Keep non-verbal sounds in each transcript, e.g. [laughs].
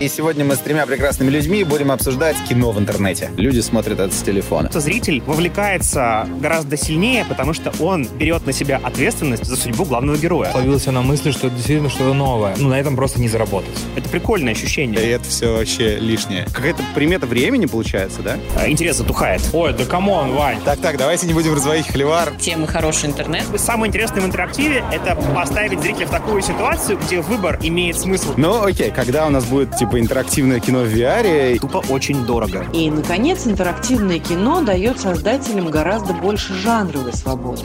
И сегодня мы с тремя прекрасными людьми будем обсуждать кино в интернете. Люди смотрят это с телефона. Зритель вовлекается гораздо сильнее, потому что он берет на себя ответственность за судьбу главного героя. Ловился на мысли, что это действительно что-то новое. Ну, на этом просто не заработать. Это прикольное ощущение. И это все вообще лишнее. Какая-то примета времени получается, да? А, Интерес затухает. Ой, да come on, Вань. Так-так, давайте не будем разводить холивар. темы хороший интернет. Самое интересное в интерактиве — это поставить зрителя в такую ситуацию, где выбор имеет смысл. Ну, окей, когда у нас будет, типа, интерактивное кино в VR, Тупо очень дорого. И, наконец, интерактивное кино дает создателям гораздо больше жанровой свободы.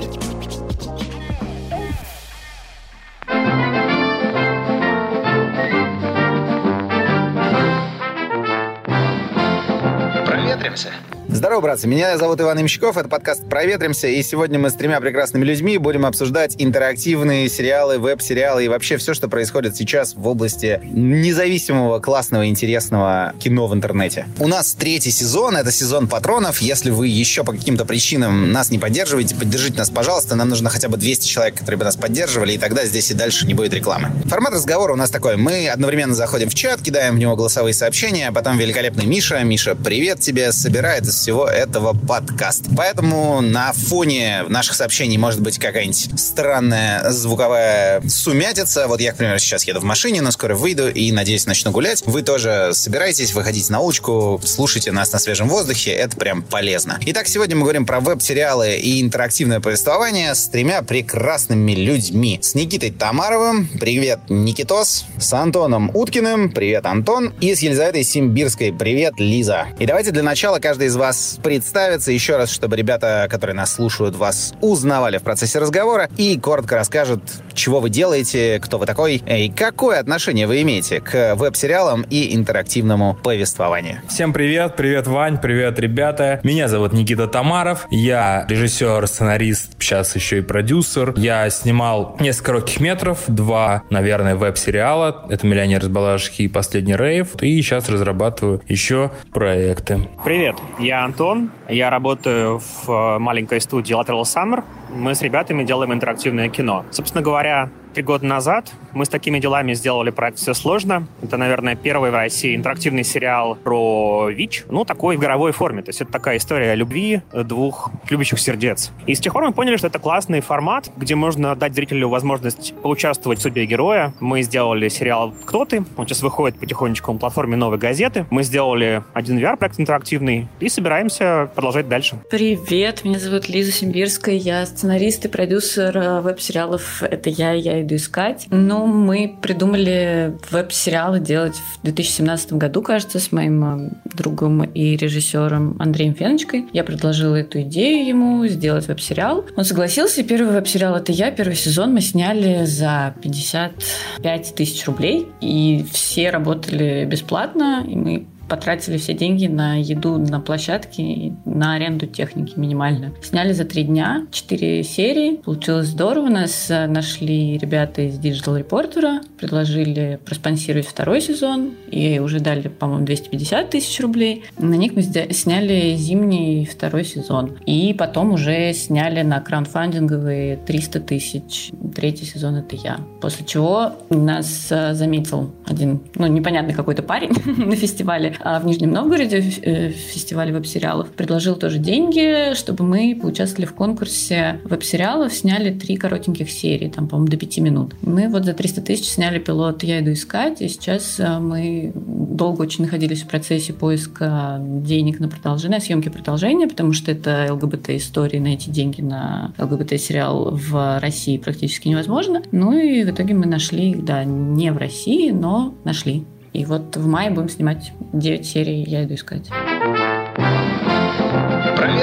Здорово, братцы. Меня зовут Иван Имщиков. Это подкаст «Проветримся». И сегодня мы с тремя прекрасными людьми будем обсуждать интерактивные сериалы, веб-сериалы и вообще все, что происходит сейчас в области независимого, классного, интересного кино в интернете. У нас третий сезон. Это сезон патронов. Если вы еще по каким-то причинам нас не поддерживаете, поддержите нас, пожалуйста. Нам нужно хотя бы 200 человек, которые бы нас поддерживали, и тогда здесь и дальше не будет рекламы. Формат разговора у нас такой. Мы одновременно заходим в чат, кидаем в него голосовые сообщения, а потом великолепный Миша. Миша, привет тебе, собирает всего этого подкаст. Поэтому на фоне наших сообщений может быть какая-нибудь странная звуковая сумятица. Вот я, к примеру, сейчас еду в машине, но скоро выйду и, надеюсь, начну гулять. Вы тоже собираетесь, выходите на улочку, слушайте нас на свежем воздухе. Это прям полезно. Итак, сегодня мы говорим про веб-сериалы и интерактивное повествование с тремя прекрасными людьми. С Никитой Тамаровым. Привет, Никитос. С Антоном Уткиным. Привет, Антон. И с Елизаветой Симбирской. Привет, Лиза. И давайте для начала каждый из вас представится еще раз, чтобы ребята, которые нас слушают, вас узнавали в процессе разговора и коротко расскажут, чего вы делаете, кто вы такой и какое отношение вы имеете к веб-сериалам и интерактивному повествованию. Всем привет, привет, Вань, привет, ребята. Меня зовут Никита Тамаров. Я режиссер, сценарист, сейчас еще и продюсер. Я снимал несколько коротких метров, два, наверное, веб-сериала. Это «Миллионер из Балашихи» и «Последний рейв». И сейчас разрабатываю еще проекты. Привет, я Антон. Я работаю в э, маленькой студии Lateral Summer. Мы с ребятами делаем интерактивное кино. Собственно говоря, три года назад мы с такими делами сделали проект «Все сложно». Это, наверное, первый в России интерактивный сериал про ВИЧ. Ну, такой в игровой форме. То есть это такая история любви двух любящих сердец. И с тех пор мы поняли, что это классный формат, где можно дать зрителю возможность поучаствовать в судьбе героя. Мы сделали сериал «Кто ты?». Он сейчас выходит потихонечку на платформе «Новой газеты». Мы сделали один VR-проект интерактивный и собираемся продолжать дальше. Привет, меня зовут Лиза Симбирская, я сценарист и продюсер э, веб-сериалов «Это я, я иду искать». Ну, мы придумали веб-сериалы делать в 2017 году, кажется, с моим э, другом и режиссером Андреем Феночкой. Я предложила эту идею ему сделать веб-сериал. Он согласился, и первый веб-сериал «Это я», первый сезон мы сняли за 55 тысяч рублей, и все работали бесплатно, и мы потратили все деньги на еду на площадке и на аренду техники минимально. Сняли за три дня, четыре серии. Получилось здорово. Нас э, нашли ребята из Digital Reporter, предложили проспонсировать второй сезон и уже дали, по-моему, 250 тысяч рублей. На них мы сня- сняли зимний второй сезон. И потом уже сняли на краундфандинговые 300 тысяч. Третий сезон это я. После чего нас э, заметил один, ну, непонятный какой-то парень [laughs] на фестивале в Нижнем Новгороде э, фестиваль веб-сериалов предложил тоже деньги, чтобы мы поучаствовали в конкурсе веб-сериалов, сняли три коротеньких серии, там, по-моему, до пяти минут. Мы вот за 300 тысяч сняли пилот «Я иду искать», и сейчас э, мы долго очень находились в процессе поиска денег на продолжение, съемки продолжения, потому что это ЛГБТ-истории, найти деньги на ЛГБТ-сериал в России практически невозможно. Ну и в итоге мы нашли да, не в России, но нашли. И вот в мае будем снимать 9 серий «Я иду искать».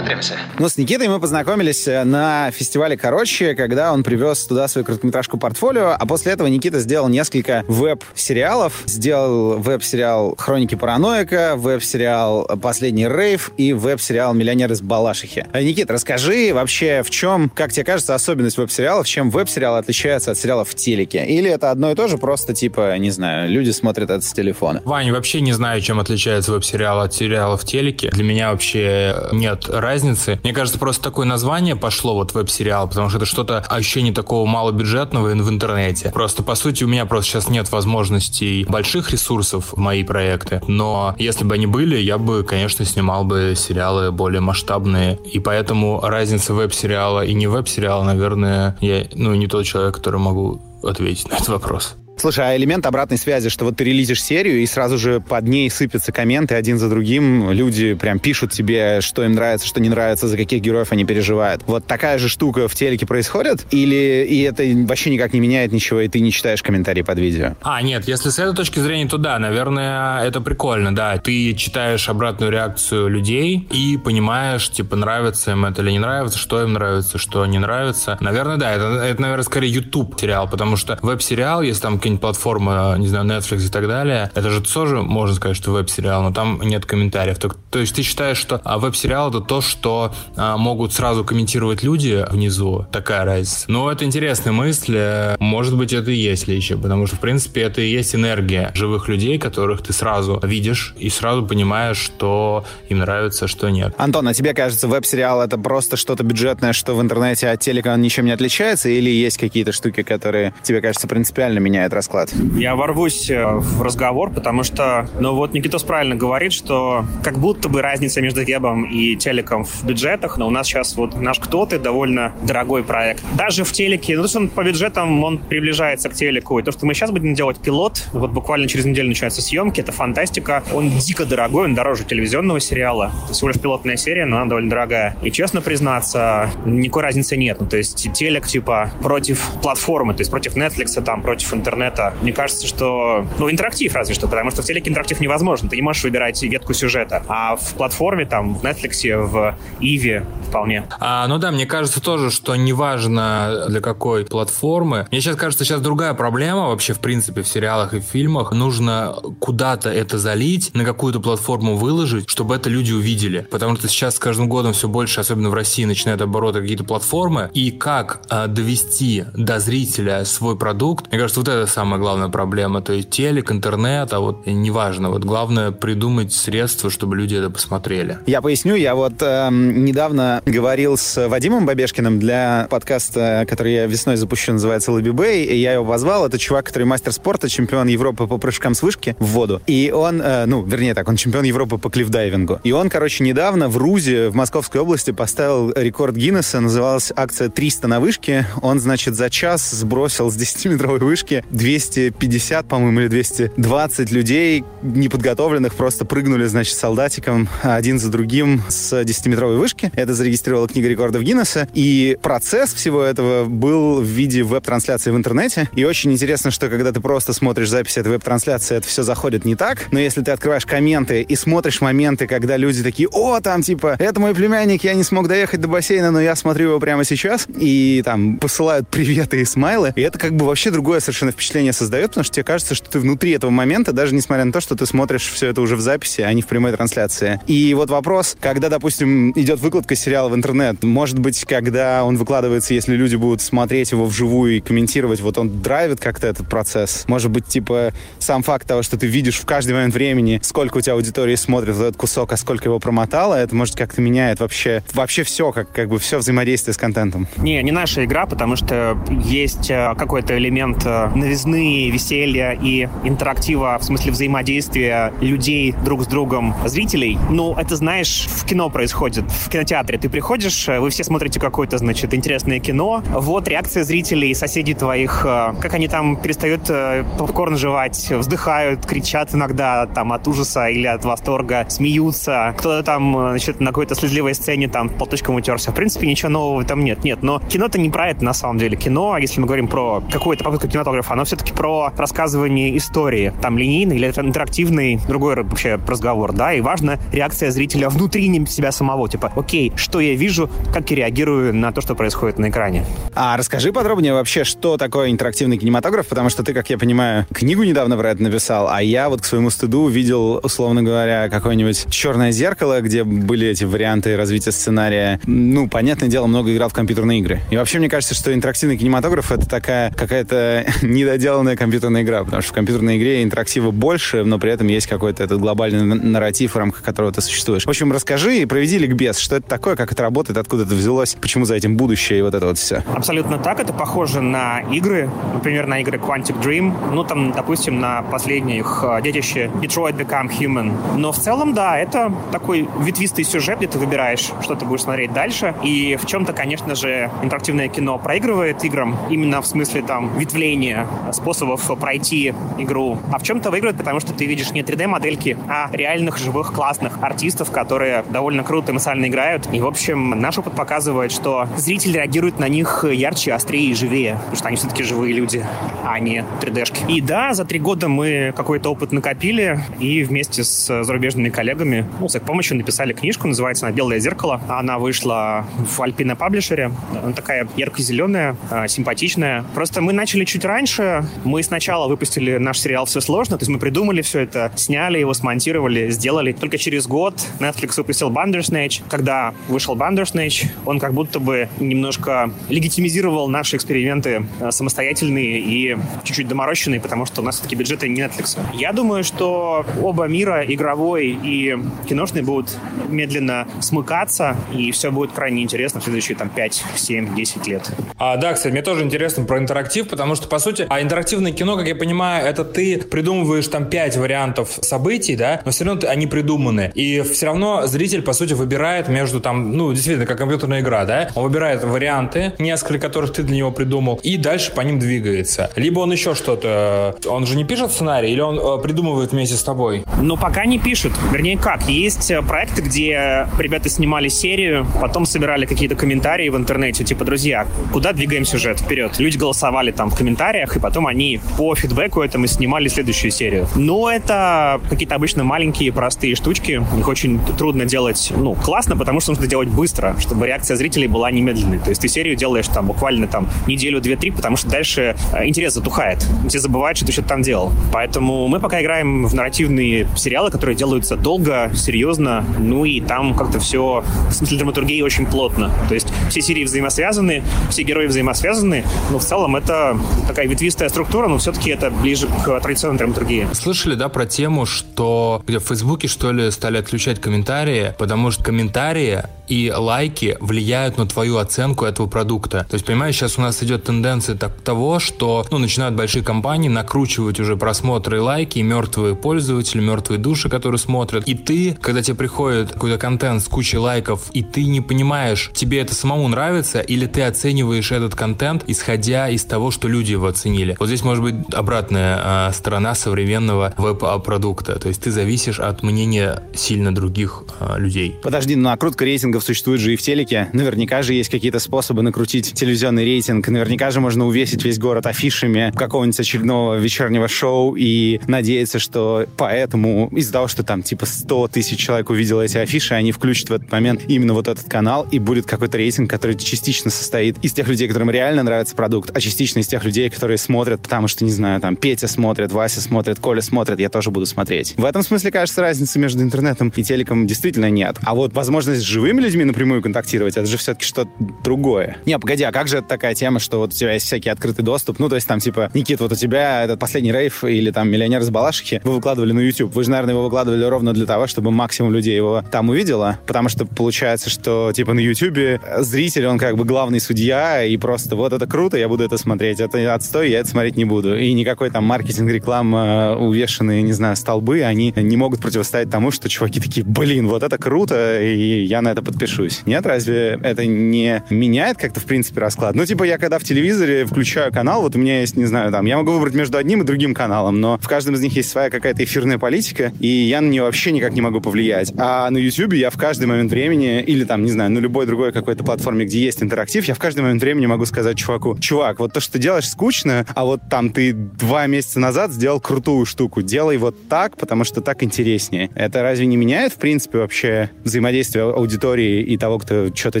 Проветримся. Ну, с Никитой мы познакомились э, на фестивале «Короче», когда он привез туда свою короткометражку «Портфолио», а после этого Никита сделал несколько веб-сериалов. Сделал веб-сериал «Хроники параноика», веб-сериал «Последний рейв» и веб-сериал «Миллионер из Балашихи». А, Никит, расскажи вообще, в чем, как тебе кажется, особенность веб-сериалов, чем веб-сериалы отличаются от сериалов в телеке? Или это одно и то же, просто типа, не знаю, люди смотрят это с телефона? Ваня, вообще не знаю, чем отличается веб-сериал от сериала в телеке. Для меня вообще нет разницы разницы. Мне кажется, просто такое название пошло вот веб-сериал, потому что это что-то ощущение такого малобюджетного в интернете. Просто, по сути, у меня просто сейчас нет возможностей больших ресурсов в мои проекты, но если бы они были, я бы, конечно, снимал бы сериалы более масштабные, и поэтому разница веб-сериала и не веб-сериала, наверное, я, ну, не тот человек, который могу ответить на этот вопрос. Слушай, а элемент обратной связи, что вот ты релизишь серию, и сразу же под ней сыпятся комменты один за другим, люди прям пишут тебе, что им нравится, что не нравится, за каких героев они переживают. Вот такая же штука в телеке происходит? Или и это вообще никак не меняет ничего, и ты не читаешь комментарии под видео? А, нет, если с этой точки зрения, то да, наверное, это прикольно, да. Ты читаешь обратную реакцию людей и понимаешь, типа, нравится им это или не нравится, что им нравится, что не нравится. Наверное, да, это, это наверное, скорее YouTube сериал, потому что веб-сериал, если там какие-нибудь платформы, не знаю, Netflix и так далее, это же тоже, можно сказать, что веб-сериал, но там нет комментариев. То, то есть ты считаешь, что а, веб-сериал это то, что а, могут сразу комментировать люди внизу, такая разница. Но это интересная мысль, может быть, это и есть еще, потому что, в принципе, это и есть энергия живых людей, которых ты сразу видишь и сразу понимаешь, что им нравится, что нет. Антон, а тебе кажется, веб-сериал это просто что-то бюджетное, что в интернете от телека ничем не отличается, или есть какие-то штуки, которые тебе кажется принципиально меняют расклад? Я ворвусь э, в разговор, потому что, ну вот Никитос правильно говорит, что как будто бы разница между вебом и телеком в бюджетах, но у нас сейчас вот наш кто-то довольно дорогой проект. Даже в телеке, ну то есть он по бюджетам, он приближается к телеку. И то, что мы сейчас будем делать пилот, вот буквально через неделю начинаются съемки, это фантастика. Он дико дорогой, он дороже телевизионного сериала. Это всего лишь пилотная серия, но она довольно дорогая. И честно признаться, никакой разницы нет. Ну, то есть телек типа против платформы, то есть против Netflix, там, против интернета интернета. Мне кажется, что... Ну, интерактив разве что, потому что в телеке интерактив невозможен. Ты не можешь выбирать ветку сюжета. А в платформе, там, в Netflix, в Иви вполне. А, ну да, мне кажется тоже, что неважно для какой платформы. Мне сейчас кажется, сейчас другая проблема вообще, в принципе, в сериалах и в фильмах. Нужно куда-то это залить, на какую-то платформу выложить, чтобы это люди увидели. Потому что сейчас с каждым годом все больше, особенно в России, начинают обороты какие-то платформы. И как а, довести до зрителя свой продукт, мне кажется, вот это самая главная проблема. То есть телек, интернет, а вот неважно. Вот главное придумать средства, чтобы люди это посмотрели. Я поясню. Я вот э, недавно говорил с Вадимом Бабешкиным для подкаста, который я весной запущу, называется «Лоби Бэй», и я его позвал. Это чувак, который мастер спорта, чемпион Европы по прыжкам с вышки в воду. И он, э, ну, вернее так, он чемпион Европы по клиффдайвингу. И он, короче, недавно в Рузе, в Московской области, поставил рекорд Гиннесса. Называлась акция «300 на вышке». Он, значит, за час сбросил с 10-метровой вышки 250, по-моему, или 220 людей, неподготовленных, просто прыгнули, значит, солдатиком один за другим с 10-метровой вышки. Это зарегистрировала книга рекордов Гиннесса. И процесс всего этого был в виде веб-трансляции в интернете. И очень интересно, что когда ты просто смотришь запись этой веб-трансляции, это все заходит не так. Но если ты открываешь комменты и смотришь моменты, когда люди такие, о, там, типа, это мой племянник, я не смог доехать до бассейна, но я смотрю его прямо сейчас, и там посылают приветы и смайлы, и это как бы вообще другое совершенно впечатление впечатление создает, потому что тебе кажется, что ты внутри этого момента, даже несмотря на то, что ты смотришь все это уже в записи, а не в прямой трансляции. И вот вопрос, когда, допустим, идет выкладка сериала в интернет, может быть, когда он выкладывается, если люди будут смотреть его вживую и комментировать, вот он драйвит как-то этот процесс. Может быть, типа, сам факт того, что ты видишь в каждый момент времени, сколько у тебя аудитории смотрит этот кусок, а сколько его промотало, это, может, как-то меняет вообще, вообще все, как, как бы все взаимодействие с контентом. Не, не наша игра, потому что есть э, какой-то элемент э, новизны веселья и интерактива, в смысле взаимодействия людей друг с другом, зрителей. Ну, это, знаешь, в кино происходит. В кинотеатре ты приходишь, вы все смотрите какое-то, значит, интересное кино. Вот реакция зрителей, соседей твоих, э, как они там перестают э, попкорн жевать, вздыхают, кричат иногда там от ужаса или от восторга, смеются. Кто-то там, э, значит, на какой-то слезливой сцене там полточком утерся. В принципе, ничего нового там нет. Нет, но кино-то не про это на самом деле. Кино, если мы говорим про какую-то попытку кинематографа, оно все все-таки про рассказывание истории. Там линейный или интерактивный, другой вообще разговор, да, и важна реакция зрителя внутри себя самого. Типа, окей, что я вижу, как я реагирую на то, что происходит на экране. А расскажи подробнее вообще, что такое интерактивный кинематограф, потому что ты, как я понимаю, книгу недавно про это написал, а я вот к своему стыду видел, условно говоря, какое-нибудь «Черное зеркало», где были эти варианты развития сценария. Ну, понятное дело, много играл в компьютерные игры. И вообще, мне кажется, что интерактивный кинематограф — это такая какая-то [laughs] недо недоделанная компьютерная игра, потому что в компьютерной игре интерактива больше, но при этом есть какой-то этот глобальный нарратив, в рамках которого ты существуешь. В общем, расскажи и проведи ликбез, что это такое, как это работает, откуда это взялось, почему за этим будущее и вот это вот все. Абсолютно так. Это похоже на игры, например, на игры Quantic Dream, ну, там, допустим, на последних э, детище Detroit Become Human. Но в целом, да, это такой ветвистый сюжет, где ты выбираешь, что ты будешь смотреть дальше. И в чем-то, конечно же, интерактивное кино проигрывает играм именно в смысле там ветвления способов пройти игру. А в чем-то выигрывает, потому что ты видишь не 3D-модельки, а реальных живых классных артистов, которые довольно круто эмоционально играют. И, в общем, наш опыт показывает, что зритель реагирует на них ярче, острее и живее, потому что они все-таки живые люди, а не 3D-шки. И да, за три года мы какой-то опыт накопили, и вместе с зарубежными коллегами, ну, с их помощью написали книжку, называется она «Белое зеркало». Она вышла в Альпина Паблишере. Она такая ярко-зеленая, а, симпатичная. Просто мы начали чуть раньше. Мы сначала выпустили наш сериал «Все сложно», то есть мы придумали все это, сняли его, смонтировали, сделали. Только через год Netflix выпустил Bandersnatch. Когда вышел Bandersnatch, он как будто бы немножко легитимизировал наши эксперименты а, самостоятельные и чуть-чуть доморощенные, потому что у нас все-таки бюджеты не Netflix. Я думаю, что оба мира, игровой и киношный, будут медленно смыкаться, и все будет крайне интересно в следующие там 5, 7, 10 лет. А, да, кстати, мне тоже интересно про интерактив, потому что, по сути, а интерактивное кино, как я понимаю, это ты придумываешь там 5 вариантов событий, да, но все равно они придуманы. И все равно зритель, по сути, выбирает между там, ну, действительно, как компьютерная игра, да, он выбирает варианты, несколько которых ты для него придумал, и дальше по ним двигается. Либо он еще что-то, он же не пишет сценарий, или он э, придумывает вместе с тобой? Ну, пока не пишет. Вернее, как, есть э, проекты, где ребята снимали серию, потом собирали какие-то комментарии в интернете, типа, друзья, куда двигаем сюжет вперед? Люди голосовали там в комментариях, и потом они по фидбэку этому снимали следующую серию. Но это какие-то обычно маленькие, простые штучки. Их очень трудно делать, ну, классно, потому что нужно делать быстро, чтобы реакция зрителей была немедленной. То есть ты серию делаешь там буквально там неделю, две, три, потому что дальше э, интерес затухает. Все забывают, что ты что-то там делал. Поэтому мы пока играем в нарративные сериалы, которые делаются долго, серьезно, ну и там как-то все в смысле драматургии очень плотно. То есть все серии взаимосвязаны, все герои взаимосвязаны, но в целом это такая ветвистая структура, но все-таки это ближе к традиционной драматургии. Слышали, да, про тему, что где в Фейсбуке, что ли, стали отключать комментарии, потому что комментарии и лайки влияют на твою оценку этого продукта. То есть, понимаешь, сейчас у нас идет тенденция так, того, что ну, начинают большие компании накручивать уже просмотры и лайки, и мертвые пользователи, мертвые души, которые смотрят. И ты, когда тебе приходит какой-то контент с кучей лайков, и ты не понимаешь, тебе это самому нравится, или ты оцениваешь этот контент, исходя из того, что люди его оценили. Вот здесь может быть обратная э, сторона современного веб-продукта. То есть ты зависишь от мнения сильно других э, людей. Подожди, ну накрутка рейтингов существует же и в телеке. Наверняка же есть какие-то способы накрутить телевизионный рейтинг. Наверняка же можно увесить весь город афишами какого-нибудь очередного вечернего шоу и надеяться, что поэтому из-за того, что там типа 100 тысяч человек увидело эти афиши, они включат в этот момент именно вот этот канал, и будет какой-то рейтинг, который частично состоит из тех людей, которым реально нравится продукт, а частично из тех людей, которые смотрят, потому что, не знаю, там Петя смотрит, Вася смотрит, Коля смотрит, я тоже буду смотреть. В этом смысле, кажется, разницы между интернетом и телеком действительно нет. А вот возможность с живыми людьми напрямую контактировать, это же все-таки что-то другое. Не, погоди, а как же это такая тема, что вот у тебя есть всякий открытый доступ? Ну, то есть там типа, Никит, вот у тебя этот последний рейв или там миллионер из Балашихи, вы выкладывали на YouTube. Вы же, наверное, его выкладывали ровно для того, чтобы максимум людей его там увидело, потому что получается, что типа на YouTube зритель, он как бы главный судья, и просто вот это круто, я буду это смотреть. Это отстой, я это смотреть не буду. И никакой там маркетинг, реклама, увешанные, не знаю, столбы, они не могут противостоять тому, что чуваки такие, блин, вот это круто, и я на это подпишусь. Нет, разве это не меняет как-то, в принципе, расклад? Ну, типа, я когда в телевизоре включаю канал, вот у меня есть, не знаю, там, я могу выбрать между одним и другим каналом, но в каждом из них есть своя какая-то эфирная политика, и я на нее вообще никак не могу повлиять. А на YouTube я в каждый момент времени, или там, не знаю, на любой другой какой-то платформе, где есть интерактив, я в каждый момент времени могу сказать чуваку, чувак, вот то, что ты делаешь, скучно, а вот там ты два месяца назад сделал крутую штуку, делай вот так, потому что так интереснее. Это разве не меняет, в принципе, вообще взаимодействие аудитории и того, кто что-то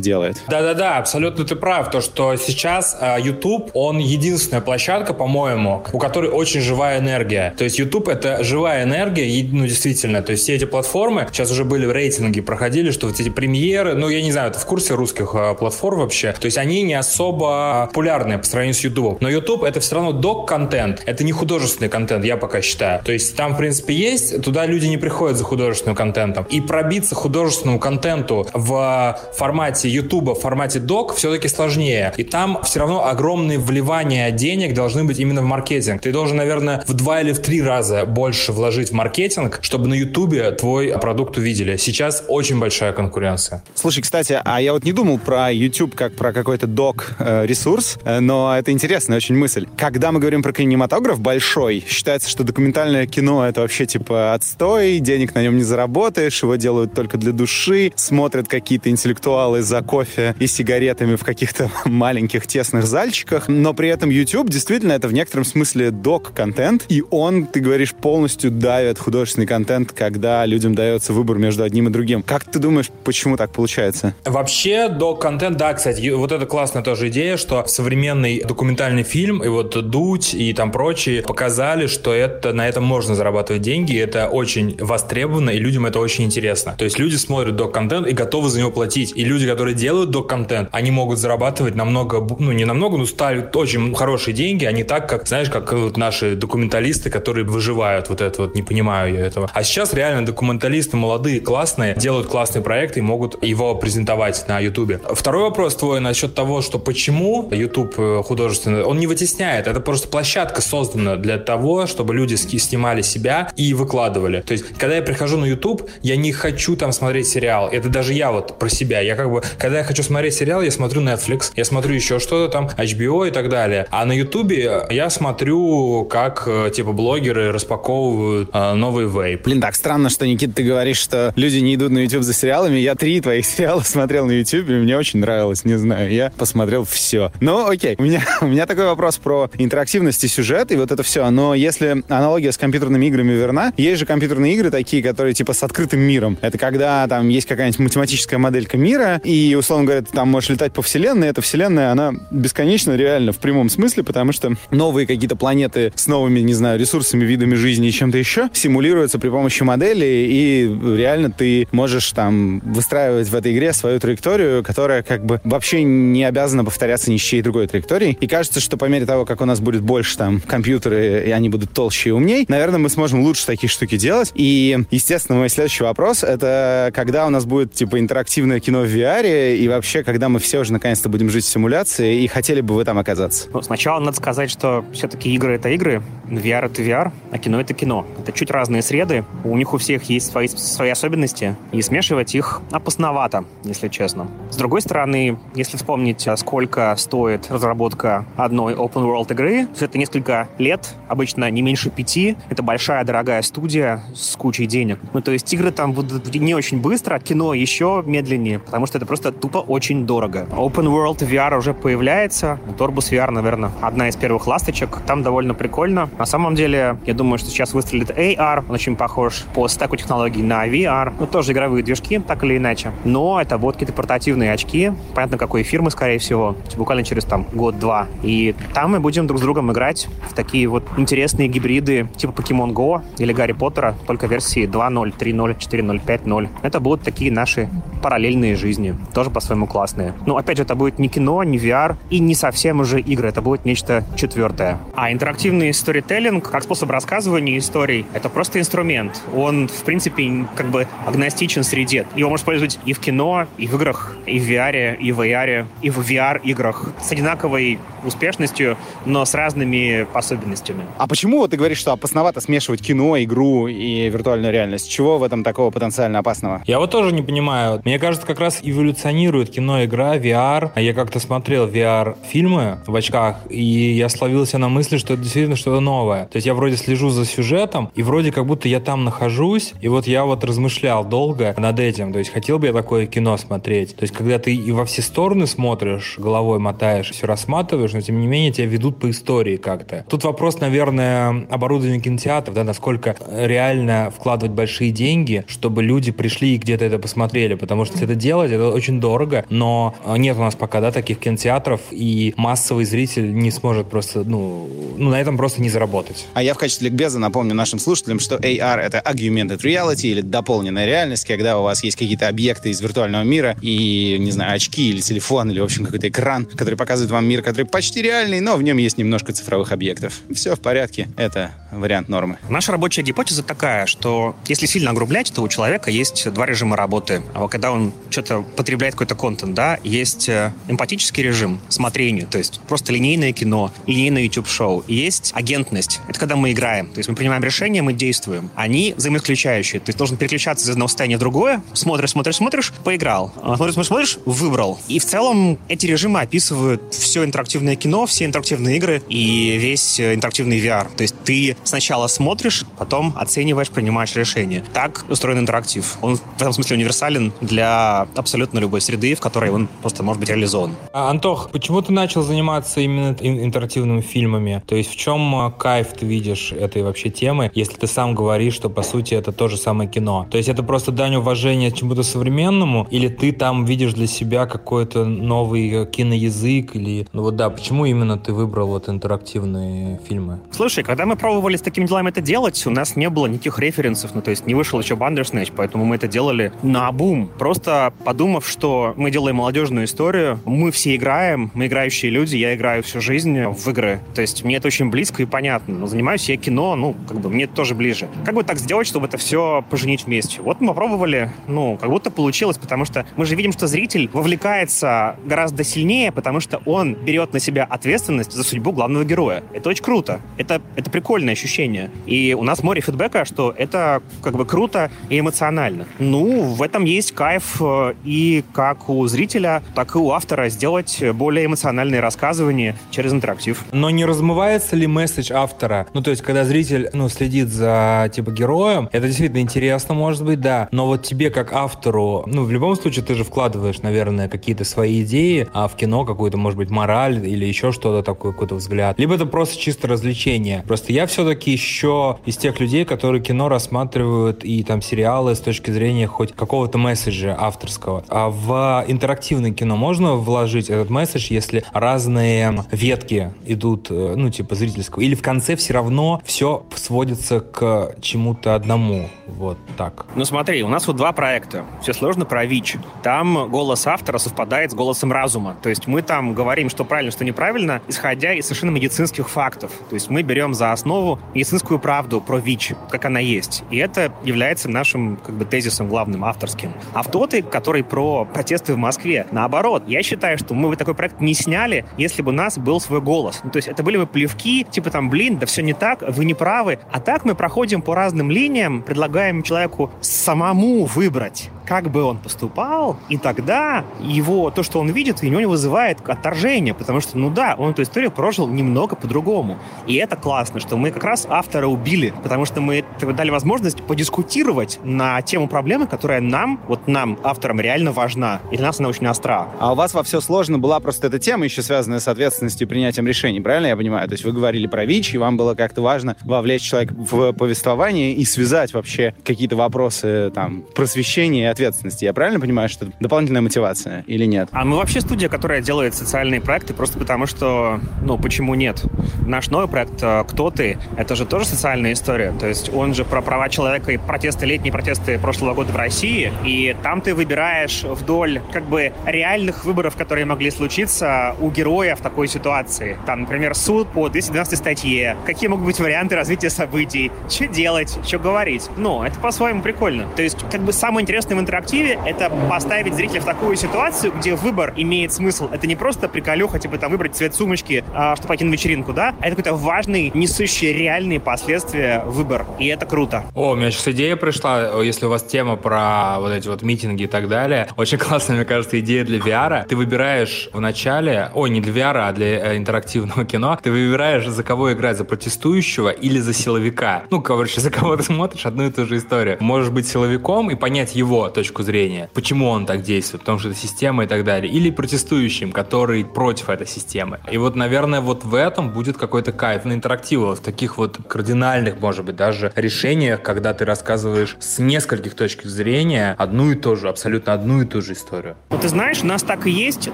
делает? Да-да-да, абсолютно ты прав. То, что сейчас YouTube, он единственная площадка, площадка, по-моему, у которой очень живая энергия. То есть YouTube это живая энергия, ну, действительно, то есть все эти платформы, сейчас уже были рейтинги, проходили, что вот эти премьеры, ну, я не знаю, ты в курсе русских а, платформ вообще? То есть они не особо популярны по сравнению с YouTube. Но YouTube это все равно док-контент, это не художественный контент, я пока считаю. То есть там, в принципе, есть, туда люди не приходят за художественным контентом. И пробиться художественному контенту в формате YouTube, в формате док все-таки сложнее. И там все равно огромные вливания денег должны быть именно в маркетинг. Ты должен, наверное, в два или в три раза больше вложить в маркетинг, чтобы на YouTube твой продукт увидели. Сейчас очень большая конкуренция. Слушай, кстати, а я вот не думал про YouTube как про какой-то док-ресурс, э, но это интересная очень мысль. Когда мы говорим про кинематограф большой, считается, что документальное кино — это вообще типа отстой, денег на нем не заработаешь, его делают только для души, смотрят какие-то интеллектуалы за кофе и сигаретами в каких-то [laughs] маленьких тесных зальчиках, но при этом YouTube действительно это в некотором смысле док-контент, и он, ты говоришь, полностью давит художественный контент, когда людям дается выбор между одним и другим. Как ты думаешь, почему так получается? Вообще, док-контент, да, кстати, вот это классная тоже идея, что современный документальный фильм, и вот Дудь и там прочие показали, что это, на этом можно зарабатывать деньги, это очень востребовано, и людям это очень интересно. То есть люди смотрят док-контент и готовы за него платить. И люди, которые делают док-контент, они могут зарабатывать намного, ну не намного, но ставят очень хорошие деньги, а не так, как, знаешь, как вот наши документалисты, которые выживают вот это вот, не понимаю я этого. А сейчас реально документалисты молодые, классные, делают классные проекты и могут его презентовать на Ютубе. Второй вопрос твой насчет того, что почему YouTube э, художественный, он не вытесняет, это просто площадка создана для того, чтобы люди снимали себя и выкладывали. То есть, когда я прихожу на YouTube, я не хочу там смотреть сериал. Это даже я вот про себя. Я как бы, когда я хочу смотреть сериал, я смотрю Netflix, я смотрю еще что-то там, HBO и так далее. А на YouTube я смотрю, как э, типа блогеры распаковывают э, новый вейп. Блин, так странно, что, Никита, ты говоришь, что люди не идут на YouTube за сериалами. Я три твоих [laughs] сериала смотрел на YouTube, и мне очень нравилось, не знаю. Я посмотрел все. Ну, окей. У меня, [laughs] у меня такой вопрос про интерактивность и сюжет, и вот это все. Но если аналогия с компьютерными играми верна, есть же компьютерные игры такие, которые типа с открытым миром. Это когда там есть какая-нибудь математическая моделька мира, и, условно говоря, ты там можешь летать по вселенной, эта вселенная, она бесконечна реально в прямом смысле, потому что новые какие-то планеты с новыми, не знаю, ресурсами, видами жизни и чем-то еще симулируются при помощи модели, и реально ты можешь там выстраивать в этой игре свою траекторию, которая как бы вообще не обязана повторяться ни с чьей другой траекторией. И кажется, что по мере того, как у нас будет больше там компьютеры, и они будут толще и умней, наверное, мы сможем лучше такие штуки делать. И, естественно, мой следующий вопрос — это когда у нас будет, типа, интерактивное кино в VR, и вообще, когда мы все уже наконец-то будем жить в симуляции, и хотели бы вы там оказаться? Ну, сначала надо сказать, что все-таки игры — это игры, VR — это VR, а кино — это кино. Это чуть разные среды, у них у всех есть свои, свои особенности, и смешивать их опасновато, если честно. С другой стороны, если вспомнить, сколько стоит разработка одной open world игры, то это несколько лет, обычно не меньше пяти. Это большая дорогая студия с кучей денег. Ну, то есть игры там будут не очень быстро, а кино еще медленнее, потому что это просто тупо очень дорого. Open World VR уже появляется. Torbus VR, наверное, одна из первых ласточек. Там довольно прикольно. На самом деле, я думаю, что сейчас выстрелит AR. Он очень похож по стеку технологий на VR. Ну, тоже игровые движки, так или иначе. Но это будут какие-то портативные очки. Понятно, какой фирмы, скорее всего. Буквально через там год-два. И там мы будем друг с другом играть в такие вот интересные гибриды типа Pokemon Go или Гарри Поттера, только версии 2.0, 3.0, 4.0, 5.0. Это будут такие наши параллельные жизни, тоже по-своему классные. Но опять же, это будет не кино, не VR и не совсем уже игры, это будет нечто четвертое. А интерактивный сторителлинг, как способ рассказывания историй, это просто инструмент. Он, в принципе, как бы агностичен среде. Его можно использовать и в кино, и в играх, и в VR, и в AR, и в VR-играх с одинаковой успешностью, но с разными особенностями. А почему вот ты говоришь, что опасновато смешивать кино, игру и виртуальную реальность? Чего в этом такого потенциально опасного? Я вот тоже не понимаю. Мне кажется, как раз эволюционирует кино, игра, VR. А Я как-то смотрел VR-фильмы в очках, и я словился на мысли, что это действительно что-то новое. То есть я вроде слежу за сюжетом, и вроде как будто я там нахожусь, и вот я вот размышлял долго над этим. То есть хотел бы я такое кино смотреть. То есть когда ты и во все стороны смотришь, головой мотаешь, все рассматриваешь, но тем не менее тебя ведут по истории как-то. Тут вопрос, наверное, оборудования кинотеатров, да, насколько реально вкладывать большие деньги, чтобы люди пришли и где-то это посмотрели, потому что это делать, это очень дорого, но нет у нас пока, да, таких кинотеатров, и массовый зритель не сможет просто, ну, ну на этом просто не заработать. А я в качестве ликбеза напомню нашим слушателям, что AR — это Augmented Reality или дополненная реальность, когда у вас есть какие-то объекты из виртуального мира и, не знаю, очки или телефон, или, в общем, какой-то экран, который показывает вам мир, который почти реальный, но в нем есть немножко цифровых объектов. Все в порядке. Это вариант нормы. Наша рабочая гипотеза такая, что если сильно огрублять, то у человека есть два режима работы. А вот когда он что-то потребляет какой-то контент, да, есть э, эмпатический режим смотрению, то есть просто линейное кино, линейное YouTube-шоу. Есть агентность. Это когда мы играем. То есть мы принимаем решения, мы действуем. Они взаимоисключающие. Есть должен переключаться из одного состояния в другое. Смотришь, смотришь, смотришь, поиграл. А, смотришь, смотришь, смотришь, выбрал. И в целом эти режимы описывают все интерактивное кино, все интерактивные игры и весь э, интерактивный VR. То есть ты сначала смотришь, потом оцениваешь, принимаешь решение. Так устроен интерактив. Он в этом смысле универсален для абсолютно любой среды, в которой он просто может быть реализован. А, Антох, почему ты начал заниматься именно интерактивными фильмами? То есть в чем а, кайф ты видишь этой вообще темы, если ты сам говоришь, что по сути это то же самое кино? То есть это просто дань уважения чему-то современному, или ты там видишь для себя какой-то новый киноязык, или... Ну вот да, почему именно ты выбрал вот интерактивные фильмы? Слушай, когда мы пробовали с такими делами это делать, у нас не было никаких референсов, ну то есть не вышел еще Bandersnatch, поэтому мы это делали на бум. Просто подумав, что мы делаем молодежную историю, мы все играем, мы играющие люди, я играю всю жизнь в игры. То есть мне это очень близко и понятно. Но занимаюсь я кино, ну, как бы мне это тоже ближе. Как бы так сделать, чтобы это все поженить вместе? Вот мы попробовали, ну, как будто получилось, потому что мы же видим, что зритель вовлекается гораздо сильнее, потому что он берет на себя ответственность за судьбу главного героя. Это очень круто. Это, это прикольное ощущение. И у нас море фидбэка, что это как бы круто и эмоционально. Ну, в этом есть кайф э, и как у зрителя, так и у автора сделать более эмоциональные рассказывания через интерактив. Но не размывается ли месседж автора? Ну, то есть, когда зритель, ну, следит за, типа, героем, это действительно интересно, может быть, да. Но вот тебе, как автору, ну, в любом случае, ты же вкладываешь, наверное, какие-то свои идеи, а в кино какую-то, может быть, мораль или еще что-то такое, какой-то взгляд. Либо это просто чисто развлечение. Просто я все-таки еще из тех людей, которые кино рассматривают и там сериалы с точки зрения хоть какого-то месседжа авторского. А в интерактивное кино можно вложить этот месседж, если разные ветки идут, э, ну, типа зрительского, или в конце все равно все сводится к чему-то одному. Вот так. Ну смотри, у нас вот два проекта. Все сложно про ВИЧ. Там голос автора совпадает с голосом разума. То есть мы там говорим, что правильно, что неправильно, исходя из совершенно медицинских фактов. То есть мы берем за основу медицинскую правду про ВИЧ, как она есть. И это является нашим как бы тезисом главным, авторским. А в тот, который про протесты в Москве, наоборот, я считаю, что мы бы такой проект не сняли, если бы у нас был свой голос. Ну, то есть это были бы плевки, типа там, блин, да все не так, вы не правы. А так мы проходим по разным линиям, предлагаем человеку самому выбрать как бы он поступал, и тогда его, то, что он видит, у него вызывает отторжение, потому что, ну да, он эту историю прожил немного по-другому. И это классно, что мы как раз автора убили, потому что мы дали возможность подискутировать на тему проблемы, которая нам, вот нам, авторам, реально важна. И для нас она очень остра. А у вас во все сложно была просто эта тема, еще связанная с ответственностью и принятием решений, правильно я понимаю? То есть вы говорили про ВИЧ, и вам было как-то важно вовлечь человека в повествование и связать вообще какие-то вопросы там просвещения ответственности. Я правильно понимаю, что это дополнительная мотивация или нет? А мы вообще студия, которая делает социальные проекты просто потому, что, ну, почему нет? Наш новый проект э, «Кто ты?» — это же тоже социальная история. То есть он же про права человека и протесты, летние протесты прошлого года в России. И там ты выбираешь вдоль как бы реальных выборов, которые могли случиться у героя в такой ситуации. Там, например, суд по 212 статье. Какие могут быть варианты развития событий? Что делать? Что говорить? Ну, это по-своему прикольно. То есть как бы самое интересное интерактиве — это поставить зрителя в такую ситуацию, где выбор имеет смысл. Это не просто приколюха, типа там выбрать цвет сумочки, а, чтобы пойти на вечеринку, да? А это какой-то важный, несущий реальные последствия выбор. И это круто. О, у меня сейчас идея пришла, если у вас тема про вот эти вот митинги и так далее. Очень [laughs] классная, мне кажется, идея для VR. Ты выбираешь в начале, ой, не для VR, а для э, интерактивного [laughs] кино, ты выбираешь, за кого играть, за протестующего или за силовика. Ну, короче, [laughs] за кого ты смотришь, одну и ту же историю. Можешь быть силовиком и понять его точку зрения, почему он так действует, потому что это система и так далее. Или протестующим, который против этой системы. И вот, наверное, вот в этом будет какой-то кайф на интерактивах, в таких вот кардинальных, может быть, даже решениях, когда ты рассказываешь с нескольких точек зрения одну и ту же, абсолютно одну и ту же историю. Ну, ты знаешь, у нас так и есть,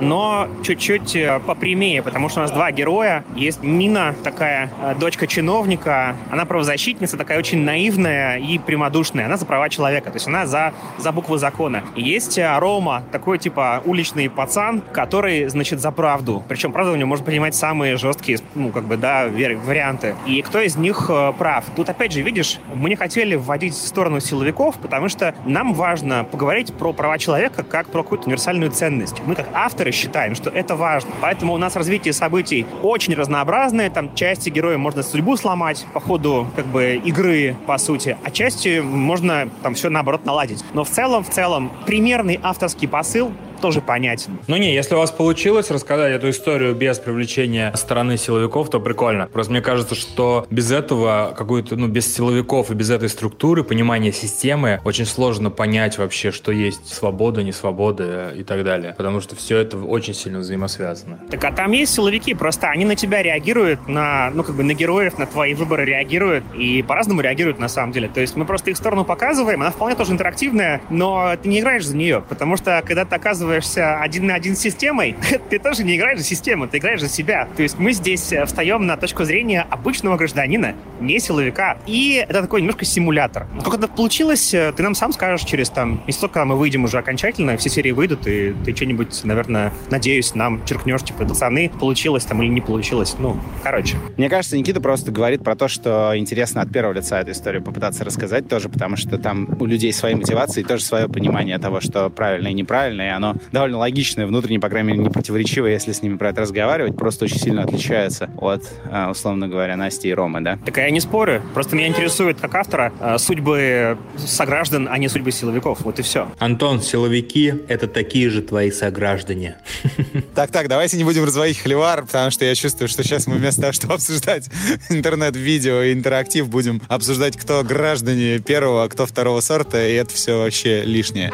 но чуть-чуть э, попрямее, потому что у нас два героя. Есть Нина, такая э, дочка чиновника, она правозащитница, такая очень наивная и прямодушная. Она за права человека, то есть она за, за буквы закона. Есть э, Рома, такой типа уличный пацан, который, значит, за правду. Причем правда у него может принимать самые жесткие, ну, как бы, да, варианты. И кто из них э, прав? Тут, опять же, видишь, мы не хотели вводить в сторону силовиков, потому что нам важно поговорить про права человека как про какую-то универсальную ценность. Мы, как авторы, считаем, что это важно. Поэтому у нас развитие событий очень разнообразное. Там части героя можно судьбу сломать по ходу, как бы, игры, по сути, а части можно там все, наоборот, наладить. Но в целом, в целом, примерный авторский посыл тоже понятен. Ну не, если у вас получилось рассказать эту историю без привлечения стороны силовиков, то прикольно. Просто мне кажется, что без этого, какой-то, ну, без силовиков и без этой структуры, понимания системы, очень сложно понять вообще, что есть свобода, не свобода и так далее. Потому что все это очень сильно взаимосвязано. Так а там есть силовики, просто они на тебя реагируют, на, ну, как бы на героев, на твои выборы реагируют, и по-разному реагируют на самом деле. То есть мы просто их сторону показываем, она вполне тоже интерактивная, но ты не играешь за нее, потому что когда ты оказываешь оказываешься один на один с системой, [laughs] ты тоже не играешь за систему, ты играешь за себя. То есть мы здесь э, встаем на точку зрения обычного гражданина, не силовика. И это такой немножко симулятор. Как это получилось, э, ты нам сам скажешь через там, не столько мы выйдем уже окончательно, все серии выйдут, и ты что-нибудь, наверное, надеюсь, нам черкнешь, типа, пацаны, получилось там или не получилось. Ну, короче. Мне кажется, Никита просто говорит про то, что интересно от первого лица эту историю попытаться рассказать тоже, потому что там у людей свои мотивации, тоже свое понимание того, что правильно и неправильно, и оно довольно логичное, внутренне, по крайней мере, не противоречивое, если с ними про это разговаривать, просто очень сильно отличается от, а, условно говоря, Насти и Ромы, да? Так я не спорю. Просто меня интересует, как автора, а, судьбы сограждан, а не судьбы силовиков. Вот и все. Антон, силовики — это такие же твои сограждане. [laughs] Так-так, давайте не будем разводить хлевар, потому что я чувствую, что сейчас мы вместо того, чтобы обсуждать [laughs] интернет-видео и интерактив, будем обсуждать, кто граждане первого, а кто второго сорта, и это все вообще лишнее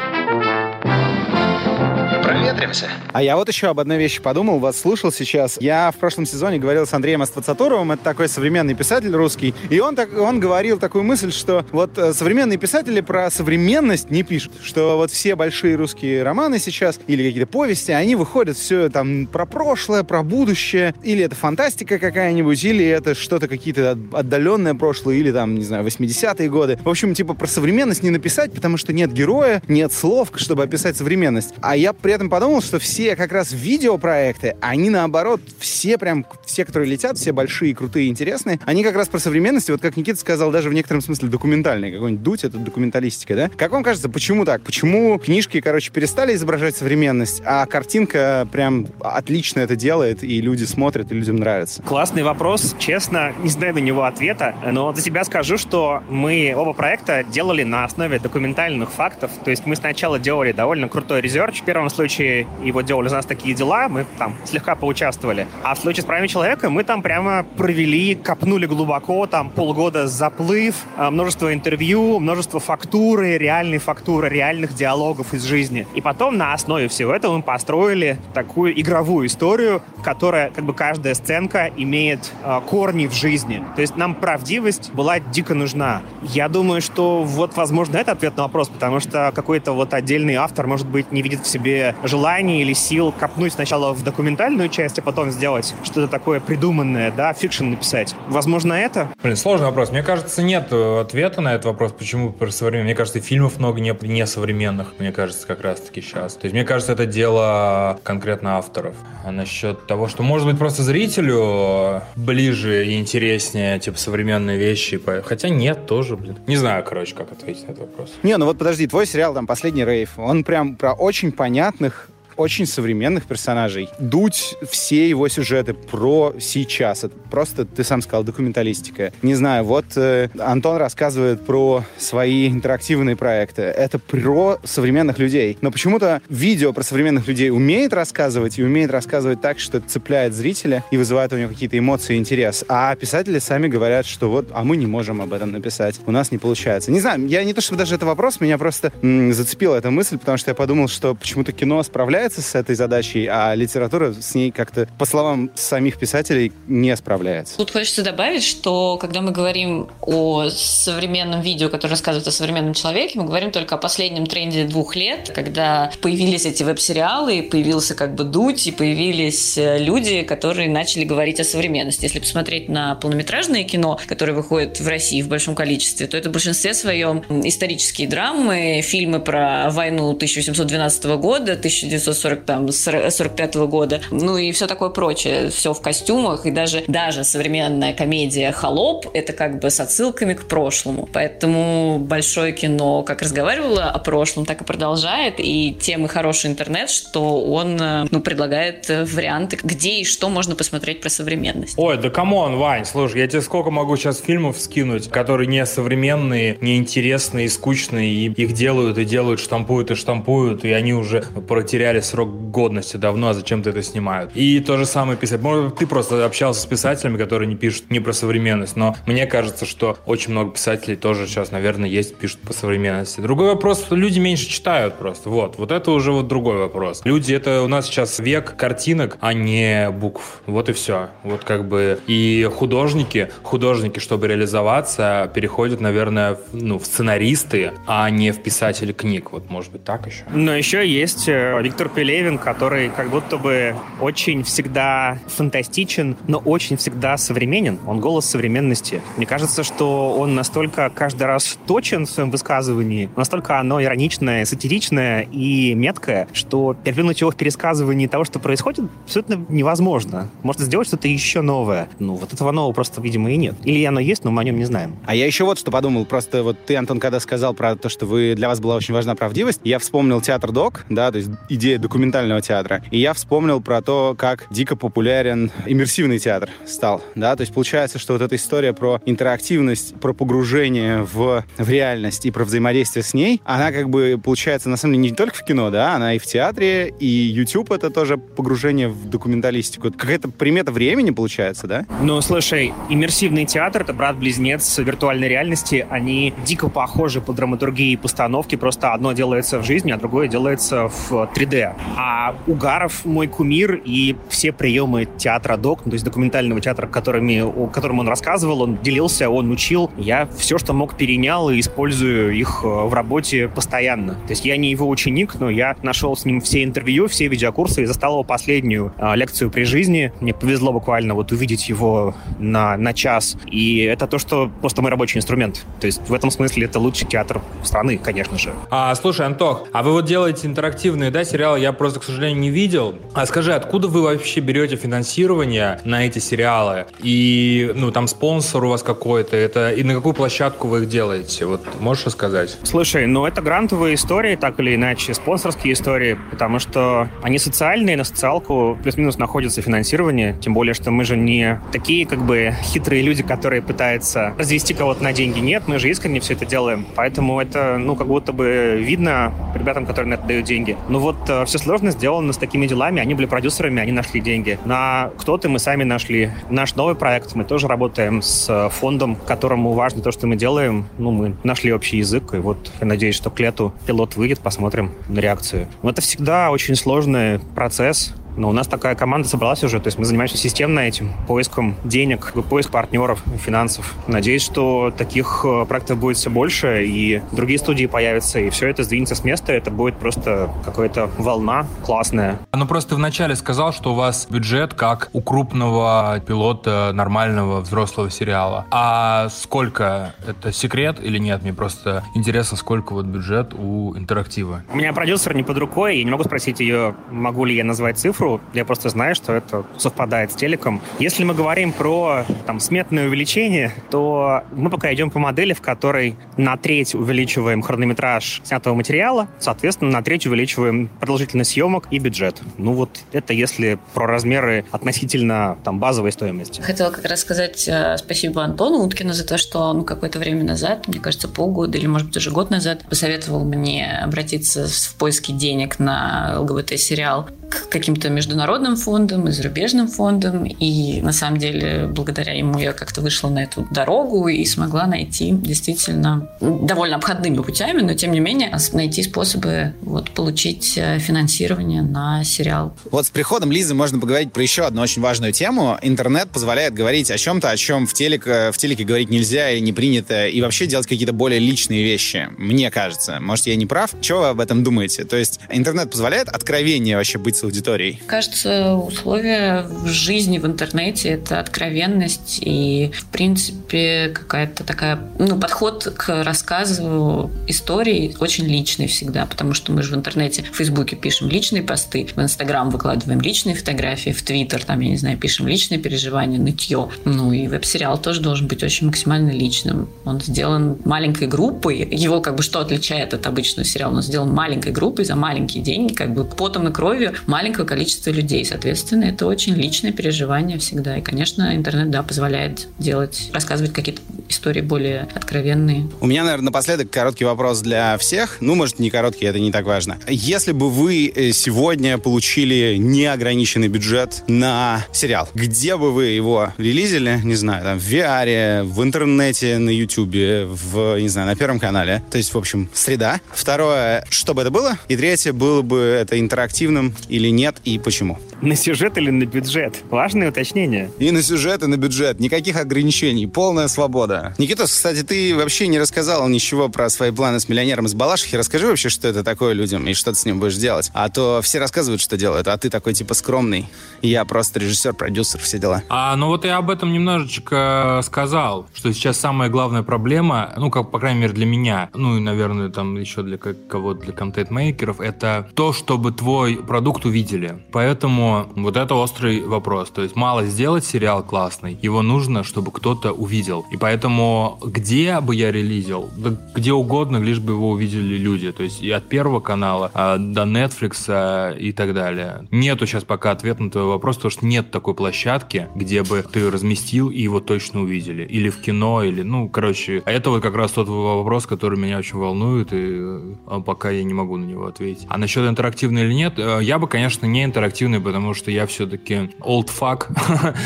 проветримся. А я вот еще об одной вещи подумал, вас слушал сейчас. Я в прошлом сезоне говорил с Андреем Аствацатуровым, это такой современный писатель русский, и он, так, он говорил такую мысль, что вот э, современные писатели про современность не пишут, что вот все большие русские романы сейчас или какие-то повести, они выходят все там про прошлое, про будущее, или это фантастика какая-нибудь, или это что-то какие-то отдаленное прошлое, или там, не знаю, 80-е годы. В общем, типа про современность не написать, потому что нет героя, нет слов, чтобы описать современность. А я при этом подумал, что все как раз видеопроекты, они наоборот, все прям, все, которые летят, все большие, крутые, интересные, они как раз про современность, вот как Никита сказал, даже в некотором смысле документальные. Какой-нибудь дуть, это документалистика, да? Как вам кажется, почему так? Почему книжки, короче, перестали изображать современность, а картинка прям отлично это делает, и люди смотрят, и людям нравится? Классный вопрос. Честно, не знаю на него ответа, но за себя скажу, что мы оба проекта делали на основе документальных фактов. То есть мы сначала делали довольно крутой резерч. В первом случае его делали за нас такие дела, мы там слегка поучаствовали. А в случае с правами человека мы там прямо провели, копнули глубоко, там полгода заплыв, а, множество интервью, множество фактуры, реальной фактуры, реальных диалогов из жизни. И потом на основе всего этого мы построили такую игровую историю, которая, как бы каждая сценка имеет э, корни в жизни. То есть нам правдивость была дико нужна. Я думаю, что вот, возможно, это ответ на вопрос, потому что какой-то вот отдельный автор, может быть, не видит в себе желания желания или сил копнуть сначала в документальную часть, а потом сделать что-то такое придуманное, да, fiction написать. Возможно, это? Блин, сложный вопрос. Мне кажется, нет э, ответа на этот вопрос, почему про современные. Мне кажется, фильмов много не, не современных, мне кажется, как раз-таки сейчас. То есть, мне кажется, это дело конкретно авторов. А насчет того, что, может быть, просто зрителю ближе и интереснее, типа, современные вещи. Хотя нет, тоже, блин. Не знаю, короче, как ответить на этот вопрос. Не, ну вот подожди, твой сериал, там, «Последний рейв», он прям про очень понятных очень современных персонажей. Дуть все его сюжеты про сейчас. Это просто, ты сам сказал, документалистика. Не знаю, вот э, Антон рассказывает про свои интерактивные проекты. Это про современных людей. Но почему-то видео про современных людей умеет рассказывать и умеет рассказывать так, что это цепляет зрителя и вызывает у него какие-то эмоции и интерес. А писатели сами говорят, что вот, а мы не можем об этом написать. У нас не получается. Не знаю, я не то чтобы даже это вопрос, меня просто м, зацепила эта мысль, потому что я подумал, что почему-то кино справляется справляется с этой задачей, а литература с ней как-то, по словам самих писателей, не справляется. Тут хочется добавить, что когда мы говорим о современном видео, которое рассказывает о современном человеке, мы говорим только о последнем тренде двух лет, когда появились эти веб-сериалы, появился как бы дуть, и появились э, люди, которые начали говорить о современности. Если посмотреть на полнометражное кино, которое выходит в России в большом количестве, то это в большинстве своем исторические драмы, фильмы про войну 1812 года, 1940 40, там, 45 -го года, ну и все такое прочее, все в костюмах, и даже, даже современная комедия «Холоп» — это как бы с отсылками к прошлому. Поэтому большое кино как разговаривало о прошлом, так и продолжает, и тем и хороший интернет, что он ну, предлагает варианты, где и что можно посмотреть про современность. Ой, да come on, Вань, слушай, я тебе сколько могу сейчас фильмов скинуть, которые не современные, неинтересные, скучные, и их делают и делают, штампуют и штампуют, и они уже потеряли срок годности давно, а зачем ты это снимают. И то же самое писать. Может, ты просто общался с писателями, которые не пишут не про современность, но мне кажется, что очень много писателей тоже сейчас, наверное, есть, пишут по современности. Другой вопрос, люди меньше читают просто. Вот, вот это уже вот другой вопрос. Люди, это у нас сейчас век картинок, а не букв. Вот и все. Вот как бы и художники, художники, чтобы реализоваться, переходят, наверное, ну, в сценаристы, а не в писатели книг. Вот, может быть, так еще. Но еще есть э, Виктор Пелевин, который как будто бы очень всегда фантастичен, но очень всегда современен. Он голос современности. Мне кажется, что он настолько каждый раз точен в своем высказывании, настолько оно ироничное, сатиричное и меткое, что переплюнуть его в пересказывании того, что происходит, абсолютно невозможно. Можно сделать что-то еще новое. Ну, вот этого нового просто, видимо, и нет. Или оно есть, но мы о нем не знаем. А я еще вот что подумал. Просто вот ты, Антон, когда сказал про то, что вы, для вас была очень важна правдивость, я вспомнил театр Док, да, то есть идея документального театра. И я вспомнил про то, как дико популярен иммерсивный театр стал. Да? То есть получается, что вот эта история про интерактивность, про погружение в, в реальность и про взаимодействие с ней, она как бы получается на самом деле не только в кино, да, она и в театре, и YouTube это тоже погружение в документалистику. Какая-то примета времени получается, да? Ну, слушай, иммерсивный театр — это брат-близнец виртуальной реальности. Они дико похожи по драматургии и постановке, просто одно делается в жизни, а другое делается в 3D. А Угаров мой кумир, и все приемы театра док, ну, то есть документального театра, которыми, о котором он рассказывал, он делился, он учил. Я все, что мог, перенял и использую их э, в работе постоянно. То есть я не его ученик, но я нашел с ним все интервью, все видеокурсы и застал его последнюю а, лекцию при жизни. Мне повезло буквально вот увидеть его на, на час. И это то, что просто мой рабочий инструмент. То есть в этом смысле это лучший театр страны, конечно же. А, слушай, Антох, а вы вот делаете интерактивные, да, сериалы? Я просто, к сожалению, не видел. А скажи, откуда вы вообще берете финансирование на эти сериалы? И, ну, там спонсор у вас какой-то, это и на какую площадку вы их делаете? Вот можешь рассказать? Слушай, ну это грантовые истории, так или иначе, спонсорские истории, потому что они социальные, на социалку плюс-минус находится финансирование, тем более, что мы же не такие как бы хитрые люди, которые пытаются развести кого-то на деньги. Нет, мы же искренне все это делаем. Поэтому это, ну, как будто бы видно ребятам, которые на это дают деньги. Ну вот э, все сложно сделано с такими делами. Они были продюсерами, они нашли деньги. На кто-то мы сами нашли. Наш новый проект, мы тоже работаем с э, фондом, которому важно то, что мы делаем. Ну, мы нашли общий язык, и вот я надеюсь, что к лету пилот выйдет, посмотрим на реакцию. Но это всегда очень сложный процесс, Но у нас такая команда собралась уже, то есть мы занимаемся системно этим, поиском денег, поиск партнеров, финансов. Надеюсь, что таких э, проектов будет все больше, и другие студии появятся, и все это сдвинется с места, это будет просто какая-то волна классная. Ну просто вначале сказал, что у вас бюджет как у крупного пилота нормального взрослого сериала. А сколько? Это секрет или нет? Мне просто интересно, сколько вот бюджет у интерактива. У меня продюсер не под рукой, я не могу спросить ее, могу ли я назвать цифру. Я просто знаю, что это совпадает с телеком. Если мы говорим про там, сметное увеличение, то мы пока идем по модели, в которой на треть увеличиваем хронометраж снятого материала, соответственно, на треть увеличиваем продолжительность съемок и бюджет. Ну вот это если про размеры относительно там, базовой стоимости. Хотела как раз сказать э, спасибо Антону Уткину за то, что он какое-то время назад, мне кажется, полгода или, может быть, уже год назад, посоветовал мне обратиться в поиске денег на ЛГБТ-сериал к каким-то международным фондам и зарубежным фондам. И на самом деле, благодаря ему я как-то вышла на эту дорогу и смогла найти действительно довольно обходными путями, но тем не менее найти способы вот, получить э, финансирование на сериал. Вот с приходом Лизы можно поговорить про еще одну очень важную тему. Интернет позволяет говорить о чем-то, о чем в, телек, э, в телеке говорить нельзя и не принято, и вообще делать какие-то более личные вещи, мне кажется. Может, я не прав? Что вы об этом думаете? То есть интернет позволяет откровение вообще быть с аудиторией? Кажется, условия в жизни в интернете — это откровенность и, в принципе, какая-то такая... Ну, подход к рассказу истории очень личный всегда, потому что мы же в интернете, в Фейсбуке пишем личные посты, в Инстаграм выкладываем личные фотографии, в Твиттер, там, я не знаю, пишем личные переживания, нытье. Ну, и веб-сериал тоже должен быть очень максимально личным. Он сделан маленькой группой. Его как бы что отличает от обычного сериала? Он сделан маленькой группой за маленькие деньги, как бы потом и кровью маленького количества людей. Соответственно, это очень личное переживание всегда. И, конечно, интернет, да, позволяет делать, рассказывать какие-то истории более откровенные. У меня, наверное, напоследок короткий вопрос для всех. Ну, может, не короткий, это не так важно. Если бы вы э, сегодня получили неограниченный бюджет на сериал, где бы вы его релизили, не знаю, там, в VR, в интернете, на YouTube, в, не знаю, на Первом канале. То есть, в общем, среда. Второе, что бы это было? И третье, было бы это интерактивным или нет, и почему? На сюжет или на бюджет? Важное уточнение. И на сюжет, и на бюджет. Никаких ограничений. Полная свобода. Никитос, кстати, ты вообще не рассказал ничего про свои планы с миллионером из Балашихи. Расскажи вообще, что это такое людям и что ты с ним будешь делать. А то все рассказывают, что делают, а ты такой типа скромный. Я просто режиссер, продюсер, все дела. А, ну вот я об этом немножечко сказал, что сейчас самая главная проблема, ну, как, по крайней мере, для меня, ну, и, наверное, там еще для кого-то, для контент-мейкеров, это то, чтобы твой продукт увидели. Поэтому вот это острый вопрос. То есть мало сделать сериал классный, его нужно, чтобы кто-то увидел. И поэтому где бы я релизил? Да где угодно, лишь бы его увидели люди. То есть и от Первого канала а, до Netflix а, и так далее. Нету сейчас пока ответа на твой вопрос, потому что нет такой площадки, где бы ты разместил и его точно увидели. Или в кино, или, ну, короче, а это вот как раз тот вопрос, который меня очень волнует, и а, пока я не могу на него ответить. А насчет интерактивный или нет, э, я бы, конечно, не интерактивный, потому что я все-таки old fuck.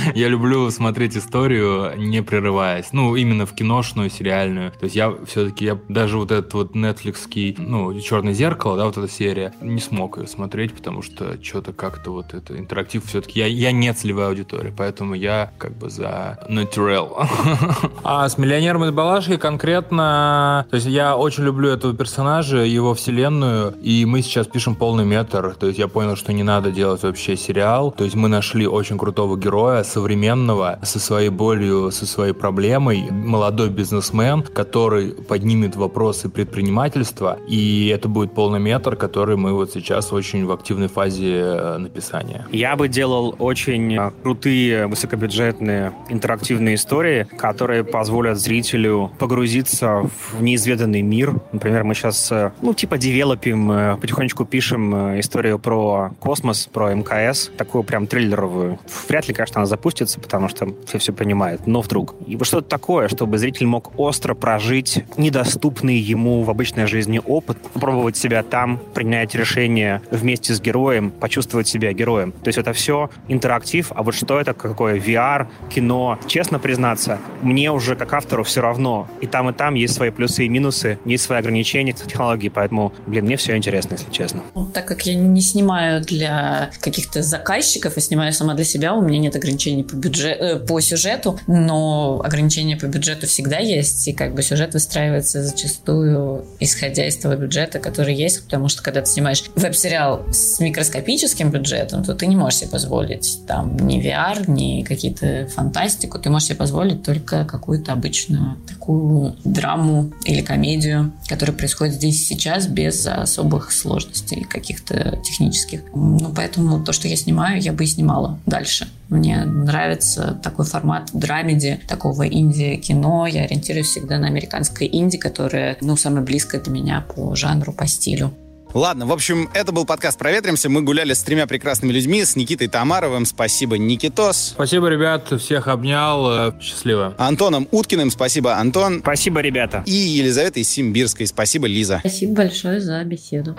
[laughs] я люблю смотреть историю, не прерываясь. Ну, именно в киношную, сериальную. То есть я все-таки, я даже вот этот вот нетфликский, ну, «Черное зеркало», да, вот эта серия, не смог ее смотреть, потому что что-то как-то вот это интерактив все-таки, я, я не целевая аудитория, поэтому я как бы за natural. [laughs] а с «Миллионером из Балашихи» конкретно, то есть я очень люблю этого персонажа, его вселенную, и мы сейчас пишем полный метр, то есть я понял, что не надо делать вообще сериал, то есть мы нашли очень крутого героя, современного, со своей болью, со своей проблемой, молодой бизнесмен, который поднимет вопросы предпринимательства, и это будет полный метр, который мы вот сейчас очень в активной фазе э, написания. Я бы делал очень э, крутые, высокобюджетные интерактивные истории, которые позволят зрителю погрузиться в неизведанный мир. Например, мы сейчас, э, ну, типа, девелопим, потихонечку пишем историю про космос, про МКС, такую прям триллеровую. Вряд ли, конечно, она запустится, потому что все все понимают, но вдруг. И вот что-то такое, чтобы зритель мог остро прожить недоступный ему в обычной жизни опыт, попробовать себя там, принять решение вместе с героем, почувствовать себя героем. То есть это все интерактив, а вот что это, какое VR, кино. Честно признаться, мне уже как автору все равно. И там, и там есть свои плюсы и минусы, есть свои ограничения технологий, поэтому, блин, мне все интересно, если честно. Ну, так как я не снимаю для каких-то заказчиков, а снимаю сама для себя, у меня нет ограничений по, бюджет, э, по сюжету, но ограничения по бюджету всегда есть, и как бы сюжет выстраивается зачастую исходя из того бюджета, который есть, потому что когда ты снимаешь веб-сериал с микроскопическим бюджетом, то ты не можешь себе позволить там ни VR, ни какие-то фантастику, ты можешь себе позволить только какую-то обычную такую драму или комедию, которая происходит здесь сейчас без особых сложностей каких-то технических. Ну, поэтому то, что я снимаю, я бы и снимала дальше. Мне нравится такой формат драмеди, такого инди-кино. Я ориентируюсь всегда на американское инди, которое, ну, самое близкое для меня по жанру, по стилю. Ладно, в общем, это был подкаст «Проветримся». Мы гуляли с тремя прекрасными людьми, с Никитой Тамаровым. Спасибо, Никитос. Спасибо, ребят. Всех обнял. Э, счастливо. Антоном Уткиным. Спасибо, Антон. Спасибо, ребята. И Елизаветой Симбирской. Спасибо, Лиза. Спасибо большое за беседу.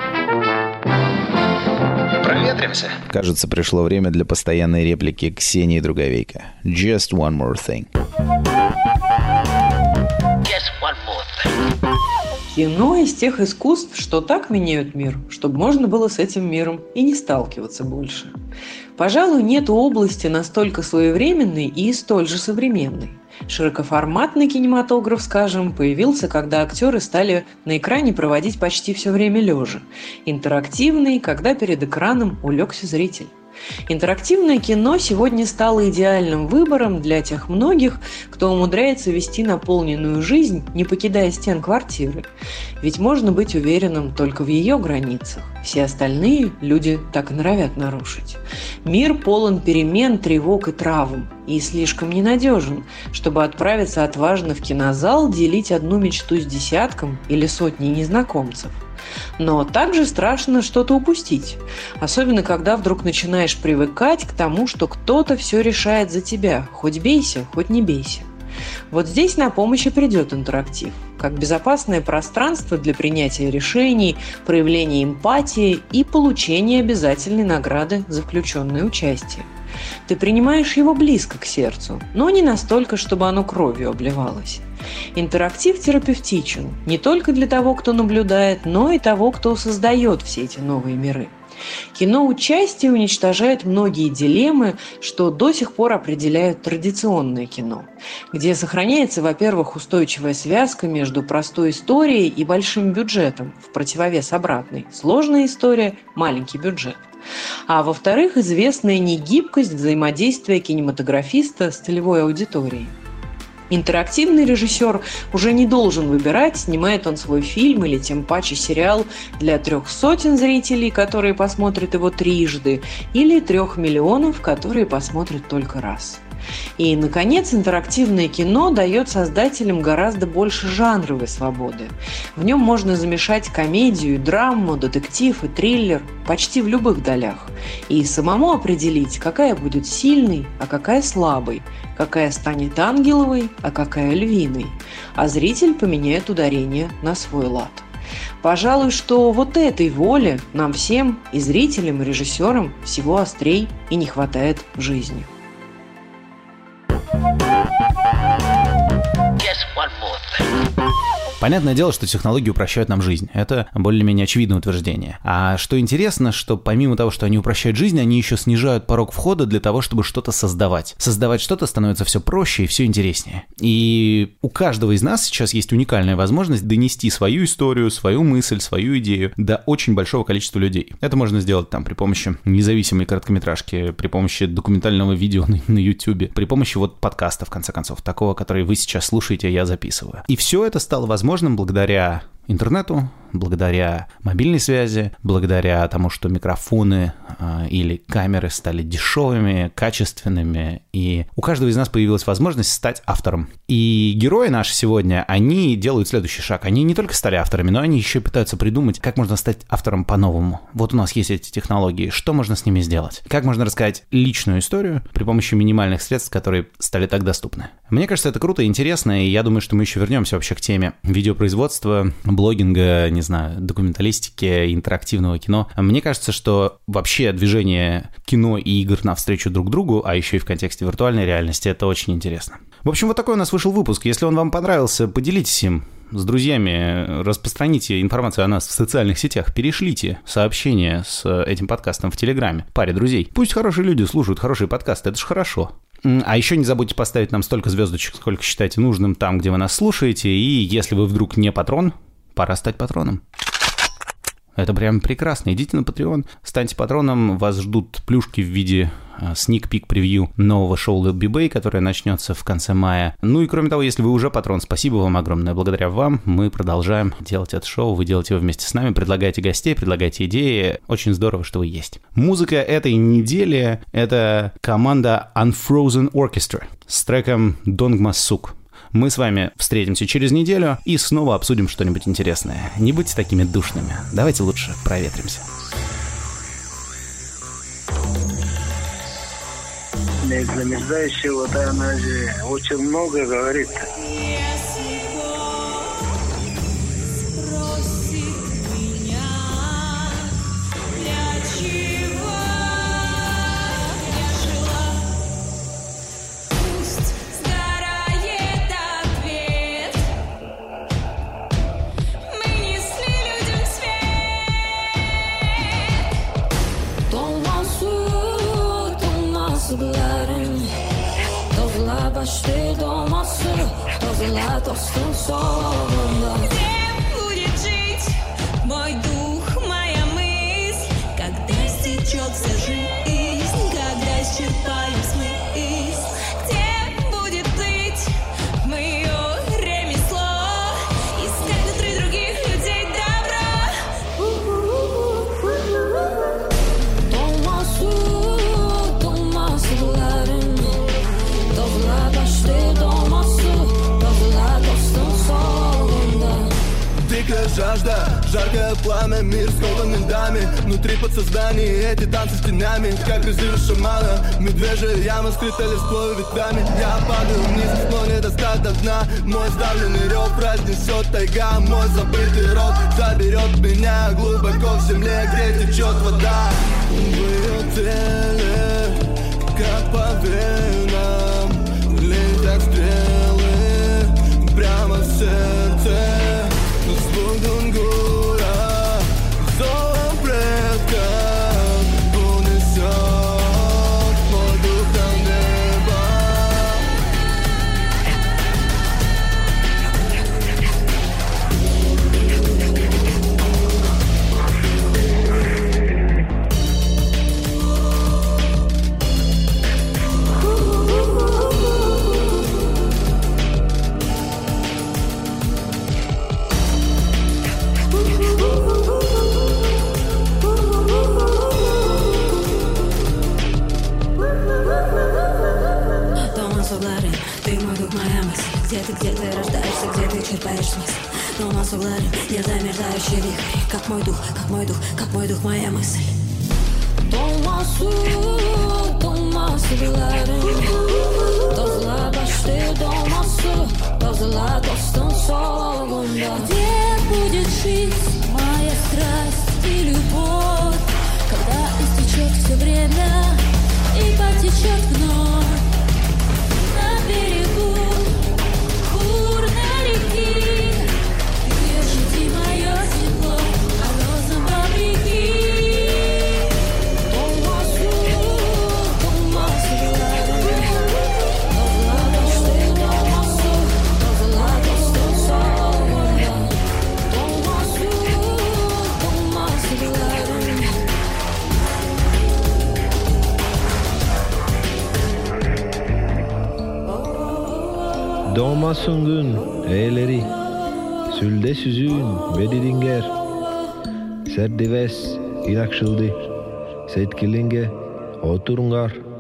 Проветримся. Кажется, пришло время для постоянной реплики Ксении Друговейко. Just one more thing. Just one more thing. Кино из тех искусств, что так меняют мир, чтобы можно было с этим миром и не сталкиваться больше. Пожалуй, нет области настолько своевременной и столь же современной. Широкоформатный кинематограф, скажем, появился, когда актеры стали на экране проводить почти все время лежа. Интерактивный, когда перед экраном улегся зритель. Интерактивное кино сегодня стало идеальным выбором для тех многих, кто умудряется вести наполненную жизнь, не покидая стен квартиры. Ведь можно быть уверенным только в ее границах. Все остальные люди так и норовят нарушить. Мир полон перемен, тревог и травм, и слишком ненадежен, чтобы отправиться отважно в кинозал, делить одну мечту с десятком или сотней незнакомцев. Но также страшно что-то упустить. Особенно, когда вдруг начинаешь привыкать к тому, что кто-то все решает за тебя. Хоть бейся, хоть не бейся. Вот здесь на помощь и придет интерактив, как безопасное пространство для принятия решений, проявления эмпатии и получения обязательной награды за включенное участие. Ты принимаешь его близко к сердцу, но не настолько, чтобы оно кровью обливалось. Интерактив терапевтичен не только для того, кто наблюдает, но и того, кто создает все эти новые миры. Кино участие уничтожает многие дилеммы, что до сих пор определяют традиционное кино, где сохраняется, во-первых, устойчивая связка между простой историей и большим бюджетом, в противовес обратной. Сложная история – маленький бюджет. А во-вторых, известная негибкость взаимодействия кинематографиста с целевой аудиторией. Интерактивный режиссер уже не должен выбирать, снимает он свой фильм или тем паче сериал для трех сотен зрителей, которые посмотрят его трижды, или трех миллионов, которые посмотрят только раз. И, наконец, интерактивное кино дает создателям гораздо больше жанровой свободы. В нем можно замешать комедию, драму, детектив и триллер почти в любых долях. И самому определить, какая будет сильной, а какая слабой, какая станет ангеловой, а какая львиной. А зритель поменяет ударение на свой лад. Пожалуй, что вот этой воли нам всем, и зрителям, и режиссерам, всего острей и не хватает в жизни. Понятное дело, что технологии упрощают нам жизнь. Это более-менее очевидное утверждение. А что интересно, что помимо того, что они упрощают жизнь, они еще снижают порог входа для того, чтобы что-то создавать. Создавать что-то становится все проще и все интереснее. И у каждого из нас сейчас есть уникальная возможность донести свою историю, свою мысль, свою идею до очень большого количества людей. Это можно сделать там при помощи независимой короткометражки, при помощи документального видео на, на YouTube, при помощи вот подкаста, в конце концов, такого, который вы сейчас слушаете, я записываю. И все это стало возможным возможным благодаря интернету, благодаря мобильной связи, благодаря тому, что микрофоны э, или камеры стали дешевыми, качественными, и у каждого из нас появилась возможность стать автором. И герои наши сегодня, они делают следующий шаг. Они не только стали авторами, но они еще пытаются придумать, как можно стать автором по-новому. Вот у нас есть эти технологии, что можно с ними сделать? Как можно рассказать личную историю при помощи минимальных средств, которые стали так доступны? Мне кажется, это круто и интересно, и я думаю, что мы еще вернемся вообще к теме видеопроизводства, блогинга, не знаю, документалистики, интерактивного кино. Мне кажется, что вообще движение кино и игр навстречу друг другу, а еще и в контексте виртуальной реальности, это очень интересно. В общем, вот такой у нас вышел выпуск. Если он вам понравился, поделитесь им с друзьями, распространите информацию о нас в социальных сетях, перешлите сообщение с этим подкастом в Телеграме паре друзей. Пусть хорошие люди слушают хорошие подкасты, это же хорошо. А еще не забудьте поставить нам столько звездочек, сколько считаете нужным там, где вы нас слушаете. И если вы вдруг не патрон, пора стать патроном. Это прям прекрасно. Идите на Patreon, станьте патроном, вас ждут плюшки в виде сник-пик превью нового шоу Lil B-Bay, которое начнется в конце мая. Ну и кроме того, если вы уже патрон, спасибо вам огромное. Благодаря вам мы продолжаем делать это шоу, вы делаете его вместе с нами, предлагаете гостей, предлагаете идеи. Очень здорово, что вы есть. Музыка этой недели — это команда Unfrozen Orchestra с треком Донгма Сук. Мы с вами встретимся через неделю и снова обсудим что-нибудь интересное. Не будьте такими душными. Давайте лучше проветримся. Вода, она же очень много говорит. Baş ver dolması Tozla dostun solunda жажда, жаркое пламя, мир скован дами Внутри подсознания эти танцы с тенями. Как призывы шамана, медвежья яма скрыта листвой ветвями. Я падаю вниз, но не достать до дна. Мой сдавленный рев разнесет тайга. Мой забытый рот заберет меня Глубоко в земле, где течет вода. В ее теле, как по венам Летят стрелы. Прямо в сердце смысл Дома Сугларин, я замерзающий вихрь Как мой дух, как мой дух, как мой дух, моя мысль. Дома Су, Дома Сугларин Тозла başlı doğması Tozla dostun solunda Где будет жить моя страсть и любовь? Когда истечет все время и потечет вновь Olmazsın gün eğleri, sülde süzün ve didinger. Serdives inakşıldı, setkilinge oturungar.''